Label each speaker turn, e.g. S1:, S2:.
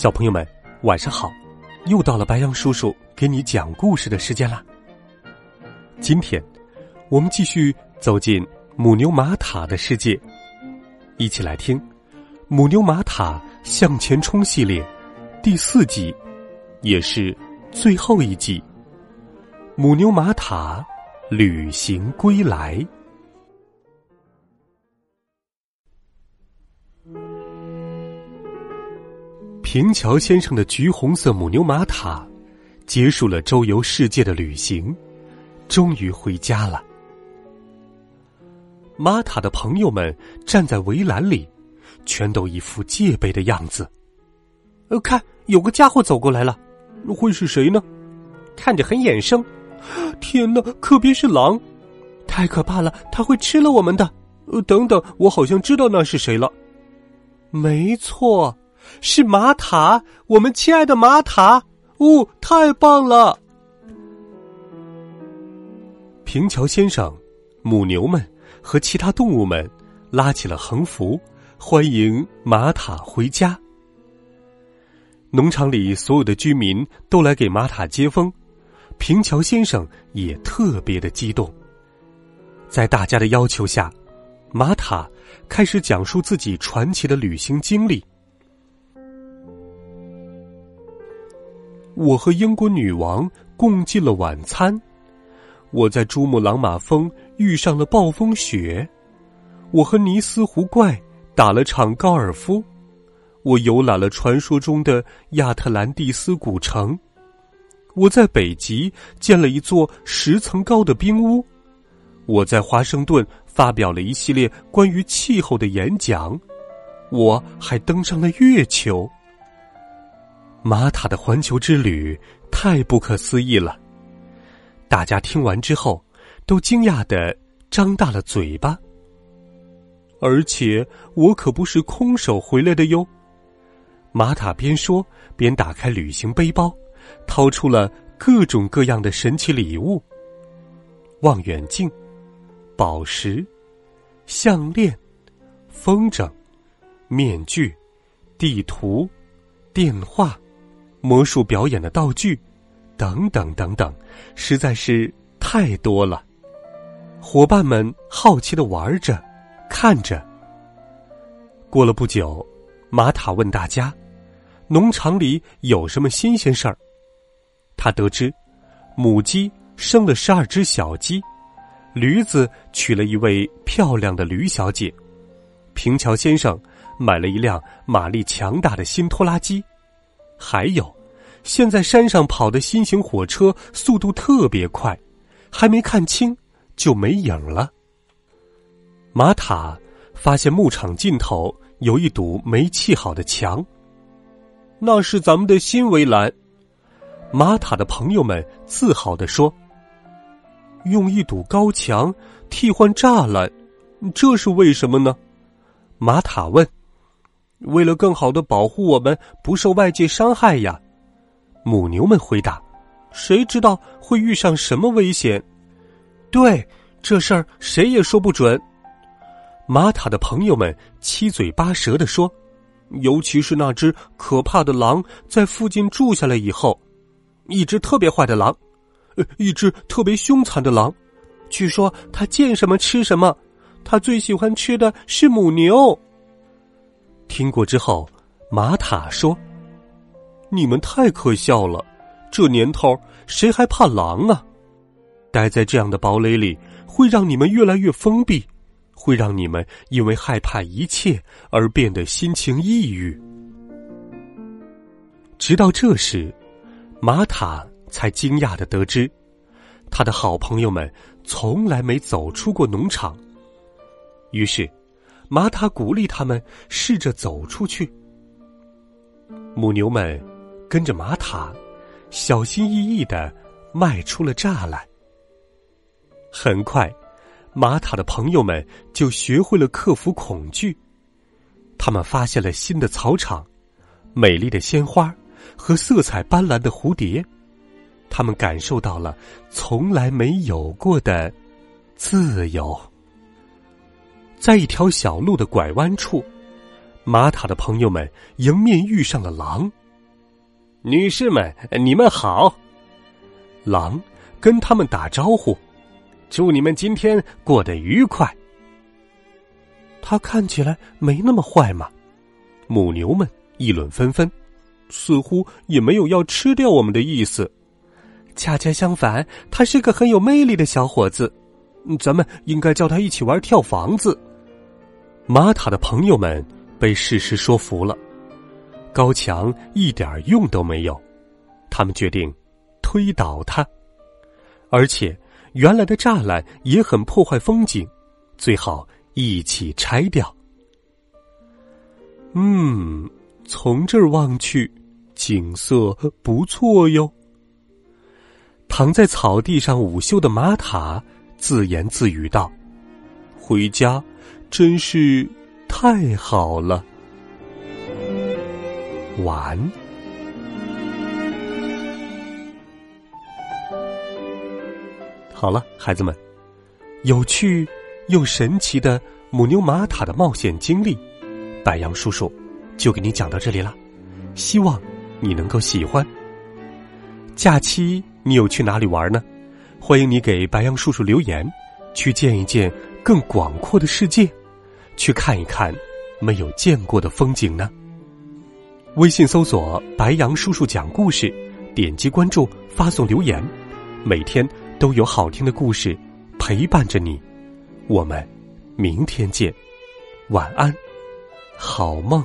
S1: 小朋友们，晚上好！又到了白羊叔叔给你讲故事的时间啦。今天，我们继续走进母牛玛塔的世界，一起来听《母牛玛塔向前冲》系列第四集，也是最后一集——母牛玛塔旅行归来。平桥先生的橘红色母牛玛塔结束了周游世界的旅行，终于回家了。玛塔的朋友们站在围栏里，全都一副戒备的样子。呃，看，有个家伙走过来了，会是谁呢？看着很眼生。天哪，可别是狼！太可怕了，他会吃了我们的。呃，等等，我好像知道那是谁了。没错。是玛塔，我们亲爱的玛塔！哦，太棒了！平桥先生、母牛们和其他动物们拉起了横幅，欢迎玛塔回家。农场里所有的居民都来给玛塔接风，平桥先生也特别的激动。在大家的要求下，玛塔开始讲述自己传奇的旅行经历。我和英国女王共进了晚餐，我在珠穆朗玛峰遇上了暴风雪，我和尼斯湖怪打了场高尔夫，我游览了传说中的亚特兰蒂斯古城，我在北极建了一座十层高的冰屋，我在华盛顿发表了一系列关于气候的演讲，我还登上了月球。玛塔的环球之旅太不可思议了！大家听完之后，都惊讶的张大了嘴巴。而且我可不是空手回来的哟。玛塔边说边打开旅行背包，掏出了各种各样的神奇礼物：望远镜、宝石、项链、风筝、面具、地图、电话。魔术表演的道具，等等等等，实在是太多了。伙伴们好奇的玩着，看着。过了不久，玛塔问大家：“农场里有什么新鲜事儿？”他得知，母鸡生了十二只小鸡，驴子娶了一位漂亮的驴小姐，平桥先生买了一辆马力强大的新拖拉机。还有，现在山上跑的新型火车速度特别快，还没看清就没影了。玛塔发现牧场尽头有一堵没砌好的墙，那是咱们的新围栏。玛塔的朋友们自豪地说：“用一堵高墙替换栅栏，这是为什么呢？”玛塔问。为了更好的保护我们不受外界伤害呀，母牛们回答：“谁知道会遇上什么危险？”对，这事儿谁也说不准。玛塔的朋友们七嘴八舌的说：“尤其是那只可怕的狼在附近住下来以后，一只特别坏的狼，呃，一只特别凶残的狼，据说它见什么吃什么，它最喜欢吃的是母牛。”听过之后，玛塔说：“你们太可笑了，这年头谁还怕狼啊？待在这样的堡垒里，会让你们越来越封闭，会让你们因为害怕一切而变得心情抑郁。”直到这时，玛塔才惊讶的得知，他的好朋友们从来没走出过农场。于是。玛塔鼓励他们试着走出去。母牛们跟着玛塔，小心翼翼的迈出了栅栏。很快，玛塔的朋友们就学会了克服恐惧。他们发现了新的草场，美丽的鲜花和色彩斑斓的蝴蝶。他们感受到了从来没有过的自由。在一条小路的拐弯处，玛塔的朋友们迎面遇上了狼。女士们，你们好！狼跟他们打招呼。祝你们今天过得愉快。他看起来没那么坏嘛？母牛们议论纷纷，似乎也没有要吃掉我们的意思。恰恰相反，他是个很有魅力的小伙子。咱们应该叫他一起玩跳房子。玛塔的朋友们被事实说服了，高墙一点用都没有。他们决定推倒它，而且。原来的栅栏也很破坏风景，最好一起拆掉。嗯，从这儿望去，景色不错哟。躺在草地上午休的玛塔自言自语道：“回家真是太好了。”晚。好了，孩子们，有趣又神奇的母牛玛塔的冒险经历，白杨叔叔就给你讲到这里了。希望你能够喜欢。假期你有去哪里玩呢？欢迎你给白杨叔叔留言，去见一见更广阔的世界，去看一看没有见过的风景呢。微信搜索“白杨叔叔讲故事”，点击关注，发送留言，每天。都有好听的故事陪伴着你，我们明天见，晚安，好梦。